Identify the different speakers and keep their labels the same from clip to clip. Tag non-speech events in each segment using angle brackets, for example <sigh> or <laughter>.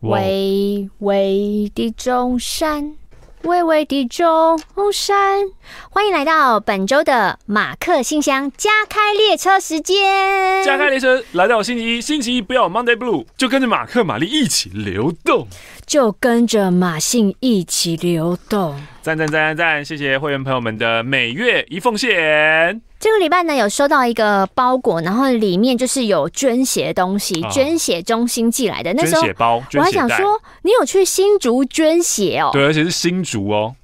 Speaker 1: 巍巍的中山，巍巍的中山，欢迎来到本周的马克信箱加开列车时间。
Speaker 2: 加开列车来到星期一，星期一不要 Monday Blue，就跟着马克、玛丽一起流动，
Speaker 1: 就跟着马信一起流动。
Speaker 2: 赞赞赞赞赞！谢谢会员朋友们的每月一奉献。
Speaker 1: 这个礼拜呢，有收到一个包裹，然后里面就是有捐血的东西，哦、捐血中心寄来的。那时候捐血包，我还想说，你有去新竹捐血哦？
Speaker 2: 对，而且是新竹哦。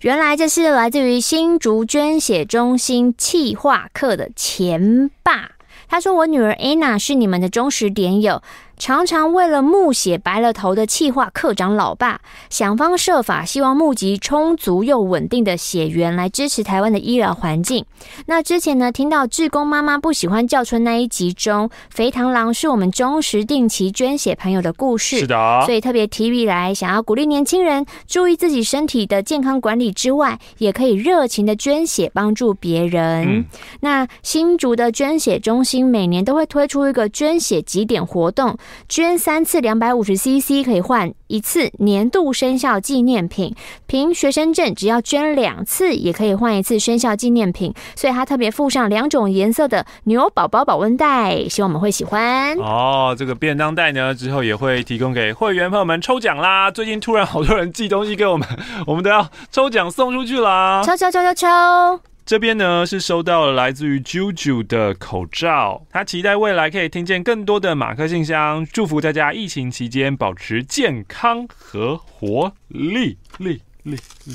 Speaker 1: 原来这是来自于新竹捐血中心企划课的前爸。他说：“我女儿 Anna 是你们的忠实点友。”常常为了募血白了头的气化课长老爸，想方设法希望募集充足又稳定的血源来支持台湾的医疗环境。那之前呢，听到志工妈妈不喜欢叫春那一集中，肥螳螂是我们忠实定期捐血朋友的故事，
Speaker 2: 是的，
Speaker 1: 所以特别提笔来，想要鼓励年轻人注意自己身体的健康管理之外，也可以热情的捐血帮助别人。嗯、那新竹的捐血中心每年都会推出一个捐血集点活动。捐三次两百五十 CC 可以换一次年度生肖纪念品，凭学生证只要捐两次也可以换一次生肖纪念品，所以他特别附上两种颜色的牛宝宝保温袋，希望我们会喜欢
Speaker 2: 哦。这个便当袋呢，之后也会提供给会员朋友们抽奖啦。最近突然好多人寄东西给我们，我们都要抽奖送出去啦！
Speaker 1: 抽抽抽抽抽！
Speaker 2: 这边呢是收到了来自于 JuJu 的口罩，他期待未来可以听见更多的马克信箱，祝福大家疫情期间保持健康和活力力力力。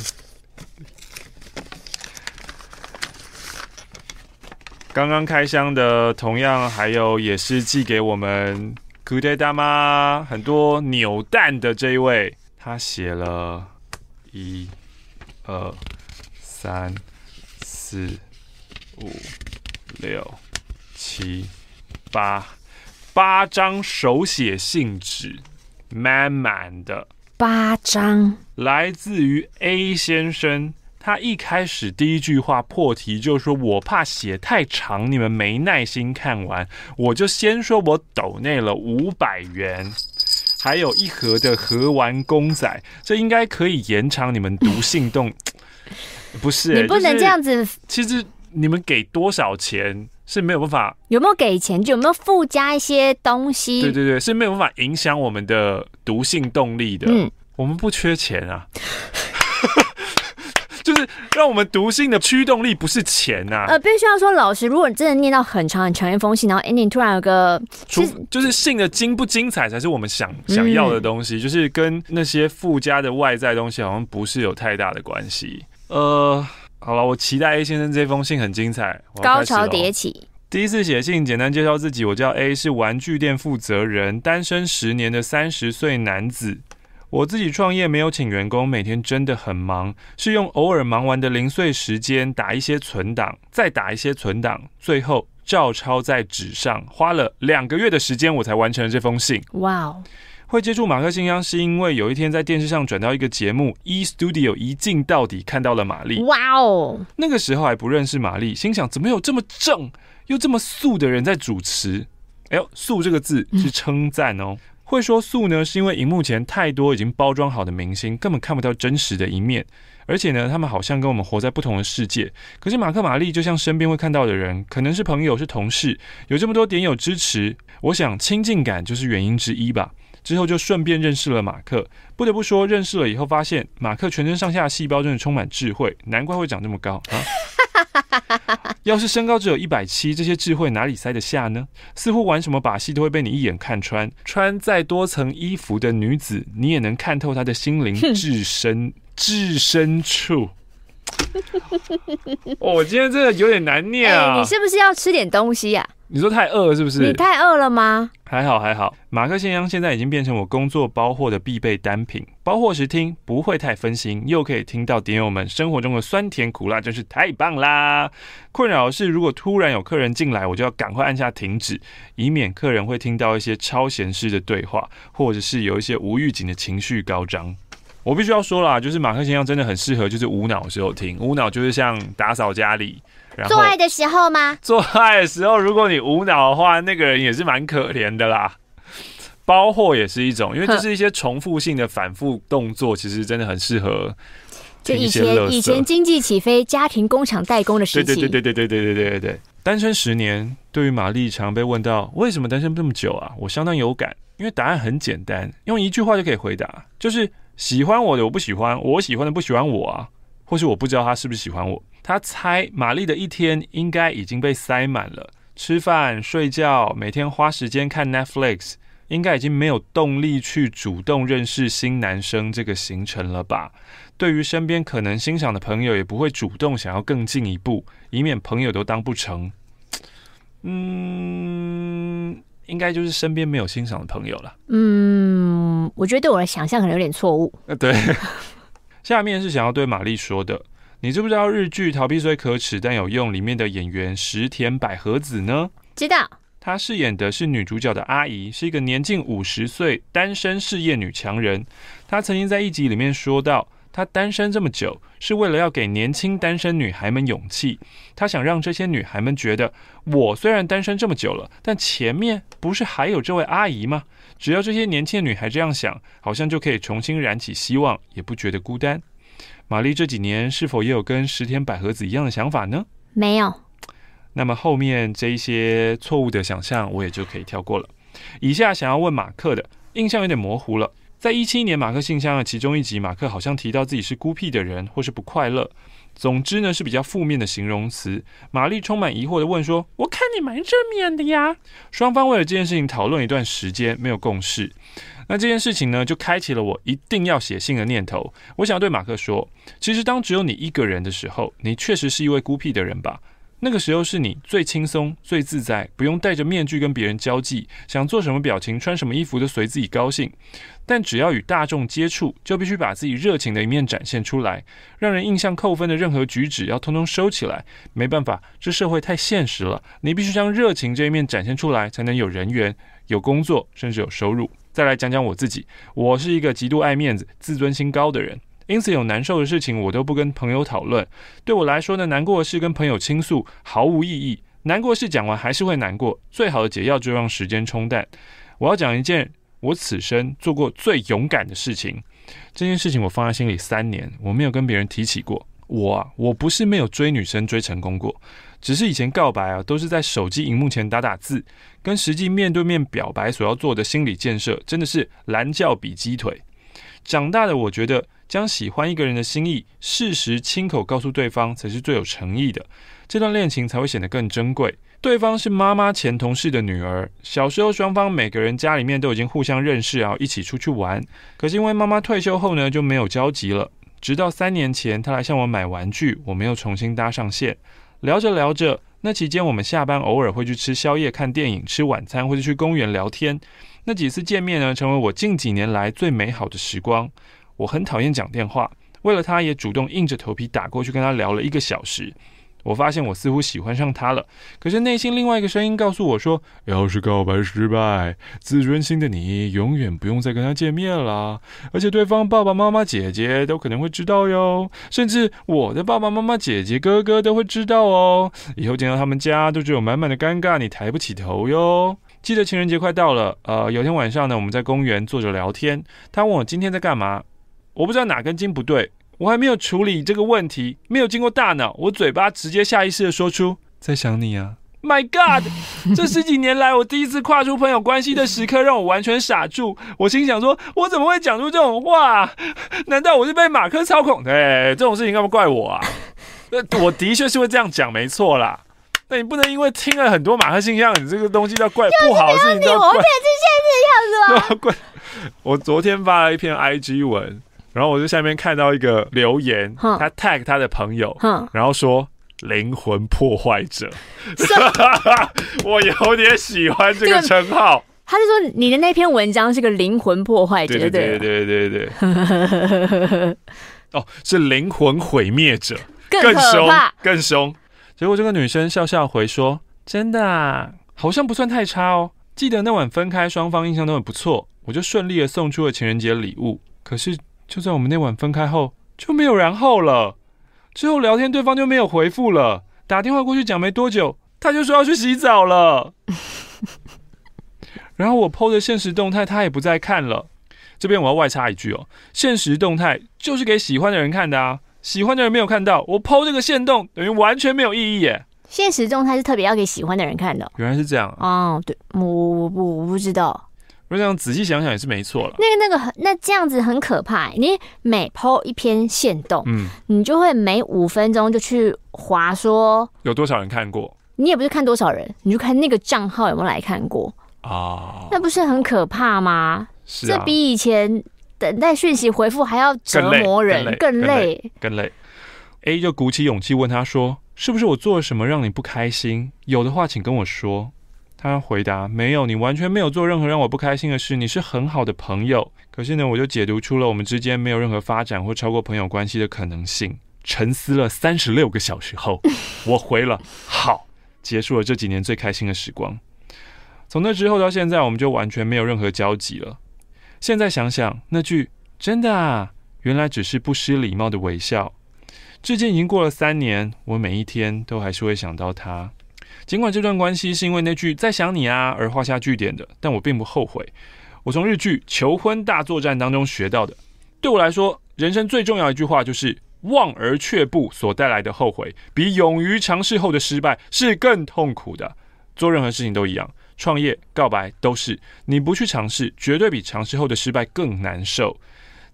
Speaker 2: 刚刚开箱的同样还有也是寄给我们 Good day 大妈很多扭蛋的这一位，他写了一、二、三。四、五、六、七、八，八张手写信纸，满满的
Speaker 1: 八张，
Speaker 2: 来自于 A 先生。他一开始第一句话破题就说：“我怕写太长，你们没耐心看完，我就先说我抖内了五百元，还有一盒的盒玩公仔，这应该可以延长你们读信动。”不是、欸，
Speaker 1: 你不能这样子。
Speaker 2: 其实你们给多少钱是没有办法，
Speaker 1: 有没有给钱就有没有附加一些东西？
Speaker 2: 对对对，是没有办法影响我们的读性动力的。嗯，我们不缺钱啊，<laughs> 就是让我们读信的驱动力不是钱啊。
Speaker 1: 呃，必须要说老师，如果你真的念到很长很长一封信，然后 ending 突然有个，
Speaker 2: 出就是信的精不精彩才是我们想想要的东西，嗯、就是跟那些附加的外在东西好像不是有太大的关系。呃，好了，我期待 A 先生这封信很精彩，
Speaker 1: 高潮迭起。
Speaker 2: 第一次写信，简单介绍自己，我叫 A，是玩具店负责人，单身十年的三十岁男子。我自己创业，没有请员工，每天真的很忙，是用偶尔忙完的零碎时间打一些存档，再打一些存档，最后照抄在纸上，花了两个月的时间，我才完成了这封信。
Speaker 1: 哇哦！
Speaker 2: 会接触马克信箱，是因为有一天在电视上转到一个节目，E Studio 一镜到底看到了玛丽。哇哦！那个时候还不认识玛丽，心想怎么有这么正又这么素的人在主持？哎呦，素这个字是称赞哦。嗯、会说素呢，是因为荧幕前太多已经包装好的明星，根本看不到真实的一面。而且呢，他们好像跟我们活在不同的世界。可是马克玛丽就像身边会看到的人，可能是朋友，是同事，有这么多点友支持，我想亲近感就是原因之一吧。之后就顺便认识了马克，不得不说，认识了以后发现马克全身上下细胞真的充满智慧，难怪会长这么高啊！<laughs> 要是身高只有一百七，这些智慧哪里塞得下呢？似乎玩什么把戏都会被你一眼看穿，穿再多层衣服的女子，你也能看透她的心灵至深至深处。<laughs> 哦，我今天真的有点难念啊！
Speaker 1: 欸，你是不是要吃点东西呀？
Speaker 2: 你说太饿了是不是？
Speaker 1: 你太饿了吗？
Speaker 2: 还好还好，马克信箱现在已经变成我工作包货的必备单品。包货时听不会太分心，又可以听到点友们生活中的酸甜苦辣，真是太棒啦！困扰的是，如果突然有客人进来，我就要赶快按下停止，以免客人会听到一些超闲式的对话，或者是有一些无预警的情绪高涨。我必须要说啦，就是马克先生真的很适合，就是无脑的时候听。无脑就是像打扫家里，然后
Speaker 1: 做爱的时候吗？
Speaker 2: 做爱的时候，如果你无脑的话，那个人也是蛮可怜的啦。包货也是一种，因为这是一些重复性的反复动作，其实真的很适合。
Speaker 1: 就以前以前经济起飞，家庭工厂代工的时期。
Speaker 2: 对对对对对对对对对对。单身十年，对于玛丽常被问到为什么单身这么久啊，我相当有感，因为答案很简单，用一句话就可以回答，就是喜欢我的我不喜欢，我喜欢的不喜欢我啊，或是我不知道他是不是喜欢我。他猜玛丽的一天应该已经被塞满了，吃饭、睡觉，每天花时间看 Netflix，应该已经没有动力去主动认识新男生这个行程了吧。对于身边可能欣赏的朋友，也不会主动想要更进一步，以免朋友都当不成。嗯，应该就是身边没有欣赏的朋友了。
Speaker 1: 嗯，我觉得对我的想象可能有点错误。
Speaker 2: 呃，对。<laughs> 下面是想要对玛丽说的，你知不知道日剧《逃避虽可耻但有用》里面的演员石田百合子呢？
Speaker 1: 知道。
Speaker 2: 她饰演的是女主角的阿姨，是一个年近五十岁单身事业女强人。她曾经在一集里面说到。她单身这么久，是为了要给年轻单身女孩们勇气。她想让这些女孩们觉得，我虽然单身这么久了，但前面不是还有这位阿姨吗？只要这些年轻的女孩这样想，好像就可以重新燃起希望，也不觉得孤单。玛丽这几年是否也有跟石田百合子一样的想法呢？
Speaker 1: 没有。
Speaker 2: 那么后面这一些错误的想象，我也就可以跳过了。以下想要问马克的，印象有点模糊了。在一七年马克信箱的其中一集，马克好像提到自己是孤僻的人，或是不快乐。总之呢，是比较负面的形容词。玛丽充满疑惑地问说：“我看你蛮正面的呀。”双方为了这件事情讨论一段时间，没有共识。那这件事情呢，就开启了我一定要写信的念头。我想要对马克说，其实当只有你一个人的时候，你确实是一位孤僻的人吧。那个时候是你最轻松、最自在，不用戴着面具跟别人交际，想做什么表情、穿什么衣服都随自己高兴。但只要与大众接触，就必须把自己热情的一面展现出来，让人印象扣分的任何举止要通通收起来。没办法，这社会太现实了，你必须将热情这一面展现出来，才能有人缘、有工作，甚至有收入。再来讲讲我自己，我是一个极度爱面子、自尊心高的人。因此，有难受的事情我都不跟朋友讨论。对我来说呢，难过的事跟朋友倾诉毫无意义。难过的事讲完还是会难过，最好的解药就让时间冲淡。我要讲一件我此生做过最勇敢的事情。这件事情我放在心里三年，我没有跟别人提起过。我啊，我不是没有追女生追成功过，只是以前告白啊都是在手机荧幕前打打字，跟实际面对面表白所要做的心理建设真的是蓝教比鸡腿。长大的我觉得。将喜欢一个人的心意，适时亲口告诉对方，才是最有诚意的。这段恋情才会显得更珍贵。对方是妈妈前同事的女儿，小时候双方每个人家里面都已经互相认识，然后一起出去玩。可是因为妈妈退休后呢，就没有交集了。直到三年前，她来向我买玩具，我们又重新搭上线。聊着聊着，那期间我们下班偶尔会去吃宵夜、看电影、吃晚餐，或者去公园聊天。那几次见面呢，成为我近几年来最美好的时光。我很讨厌讲电话，为了他也主动硬着头皮打过去跟他聊了一个小时。我发现我似乎喜欢上他了，可是内心另外一个声音告诉我说：要是告白失败，自尊心的你永远不用再跟他见面了。而且对方爸爸妈妈、姐姐都可能会知道哟，甚至我的爸爸妈妈、姐姐、哥哥都会知道哦。以后见到他们家都只有满满的尴尬，你抬不起头哟。记得情人节快到了，呃，有天晚上呢，我们在公园坐着聊天，他问我今天在干嘛。我不知道哪根筋不对，我还没有处理这个问题，没有经过大脑，我嘴巴直接下意识的说出在想你啊！My God，<laughs> 这十几年来我第一次跨出朋友关系的时刻，让我完全傻住。我心想说，我怎么会讲出这种话？难道我是被马克操控的？哎，这种事情干嘛怪我啊？<laughs> 那我的确是会这样讲，没错啦。那你不能因为听了很多马克信箱，你这个东西要怪不好的事情，叫怪。我骗是现在这样子吗？怪。<laughs> 我昨天发了一篇 IG 文。然后我就下面看到一个留言，他 tag 他的朋友，然后说灵魂破坏者，<laughs> <laughs> 我有点喜欢这个称号。
Speaker 1: 他就说你的那篇文章是个灵魂破坏者，
Speaker 2: 对对对对对对。<laughs> 哦，是灵魂毁灭者，更凶更凶。结果这个女生笑笑回说：“真的啊，好像不算太差哦。记得那晚分开，双方印象都很不错，我就顺利的送出了情人节礼物。可是。”就在我们那晚分开后，就没有然后了。之后聊天，对方就没有回复了。打电话过去讲没多久，他就说要去洗澡了。<laughs> 然后我 PO 的现实动态，他也不再看了。这边我要外插一句哦，现实动态就是给喜欢的人看的啊，喜欢的人没有看到，我 PO 这个现动等于完全没有意义耶。
Speaker 1: 现实动态是特别要给喜欢的人看的。
Speaker 2: 原来是这样
Speaker 1: 哦，对，我我我我不知道。
Speaker 2: 我这样仔细想想也是没错了。
Speaker 1: 那个那个很，那这样子很可怕。你每 PO 一篇线动，嗯，你就会每五分钟就去划说
Speaker 2: 有多少人看过。
Speaker 1: 你也不是看多少人，你就看那个账号有没有来看过。哦，那不是很可怕吗？是啊，这比以前等待讯息回复还要折磨人，更累，更累，更累，
Speaker 2: 更累。A 就鼓起勇气问他说：“是不是我做了什么让你不开心？有的话，请跟我说。”他回答：“没有，你完全没有做任何让我不开心的事。你是很好的朋友。可是呢，我就解读出了我们之间没有任何发展或超过朋友关系的可能性。”沉思了三十六个小时后，<laughs> 我回了：“好。”结束了这几年最开心的时光。从那之后到现在，我们就完全没有任何交集了。现在想想，那句“真的啊”，原来只是不失礼貌的微笑。至今已经过了三年，我每一天都还是会想到他。尽管这段关系是因为那句“在想你啊”而画下句点的，但我并不后悔。我从日剧《求婚大作战》当中学到的，对我来说，人生最重要一句话就是“望而却步”所带来的后悔，比勇于尝试后的失败是更痛苦的。做任何事情都一样。创业、告白都是，你不去尝试，绝对比尝试后的失败更难受。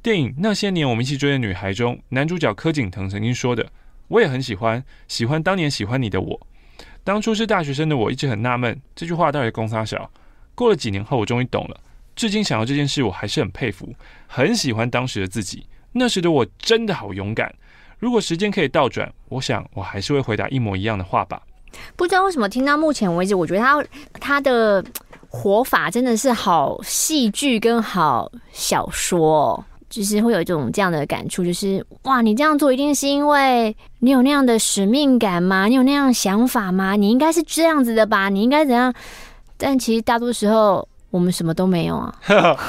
Speaker 2: 电影《那些年，我们一起追的女孩》中，男主角柯景腾曾经说的：“我也很喜欢，喜欢当年喜欢你的我。当初是大学生的我，一直很纳闷，这句话到底公差小？过了几年后，我终于懂了。至今想到这件事，我还是很佩服，很喜欢当时的自己。那时的我真的好勇敢。如果时间可以倒转，我想我还是会回答一模一样的话吧。”
Speaker 1: 不知道为什么听到目前为止，我觉得他他的活法真的是好戏剧跟好小说，就是会有一种这样的感触，就是哇，你这样做一定是因为你有那样的使命感吗？你有那样的想法吗？你应该是这样子的吧？你应该怎样？但其实大多时候我们什么都没有啊。<laughs>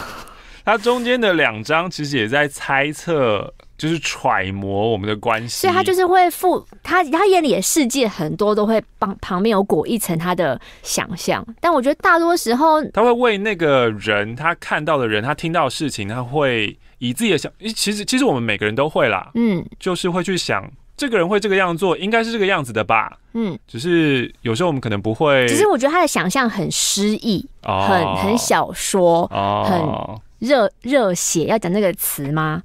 Speaker 2: 他中间的两章其实也在猜测。就是揣摩我们的关系，
Speaker 1: 所以他就是会附他他眼里的世界很多都会帮旁边有裹一层他的想象，但我觉得大多时候
Speaker 2: 他会为那个人他看到的人他听到的事情，他会以自己的想，其实其实我们每个人都会啦，嗯，就是会去想这个人会这个样做，应该是这个样子的吧，嗯，只是有时候我们可能不会，
Speaker 1: 只是我觉得他的想象很诗意，哦，很很小说，哦，很热热血，要讲那个词吗？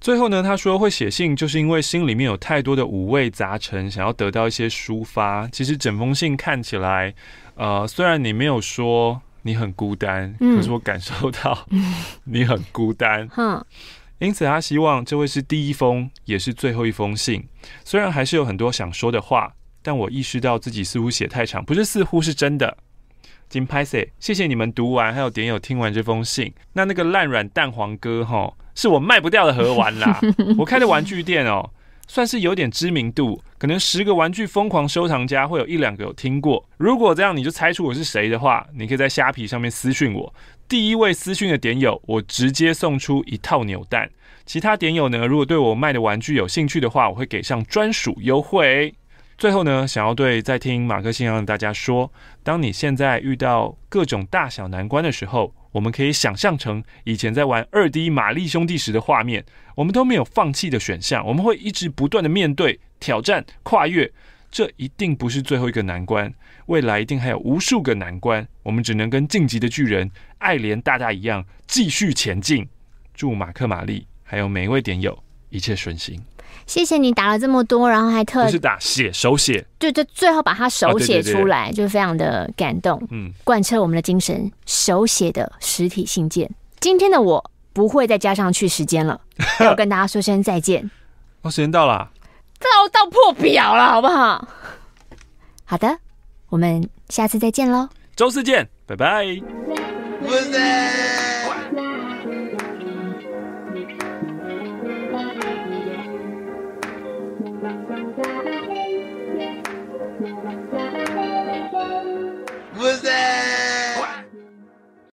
Speaker 2: 最后呢，他说会写信，就是因为心里面有太多的五味杂陈，想要得到一些抒发。其实整封信看起来，呃，虽然你没有说你很孤单，嗯、可是我感受到 <laughs> 你很孤单。嗯，因此他希望这会是第一封，也是最后一封信。虽然还是有很多想说的话，但我意识到自己似乎写太长，不是似乎是真的。金拍谢谢你们读完，还有点友听完这封信。那那个烂软蛋黄哥哈。是我卖不掉的盒玩啦！<laughs> 我开的玩具店哦，算是有点知名度，可能十个玩具疯狂收藏家会有一两个有听过。如果这样你就猜出我是谁的话，你可以在虾皮上面私讯我。第一位私讯的点友，我直接送出一套扭蛋。其他点友呢，如果对我卖的玩具有兴趣的话，我会给上专属优惠。最后呢，想要对在听马克信箱的大家说，当你现在遇到各种大小难关的时候，我们可以想象成以前在玩二 D 玛丽兄弟时的画面，我们都没有放弃的选项，我们会一直不断的面对挑战、跨越，这一定不是最后一个难关，未来一定还有无数个难关，我们只能跟晋级的巨人艾莲大大一样继续前进。祝马克、玛丽还有每一位点友一切顺心。
Speaker 1: 谢谢你打了这么多，然后还特
Speaker 2: 不是打写手写，
Speaker 1: 就就，最后把它手写出来，就非常的感动。嗯，贯彻我们的精神，手写的实体信件。今天的我不会再加上去时间了，<laughs> 要跟大家说声再见。
Speaker 2: 哦，时间到了，
Speaker 1: 到到破表了，好不好？好的，我们下次再见喽，
Speaker 2: 周四见，拜拜。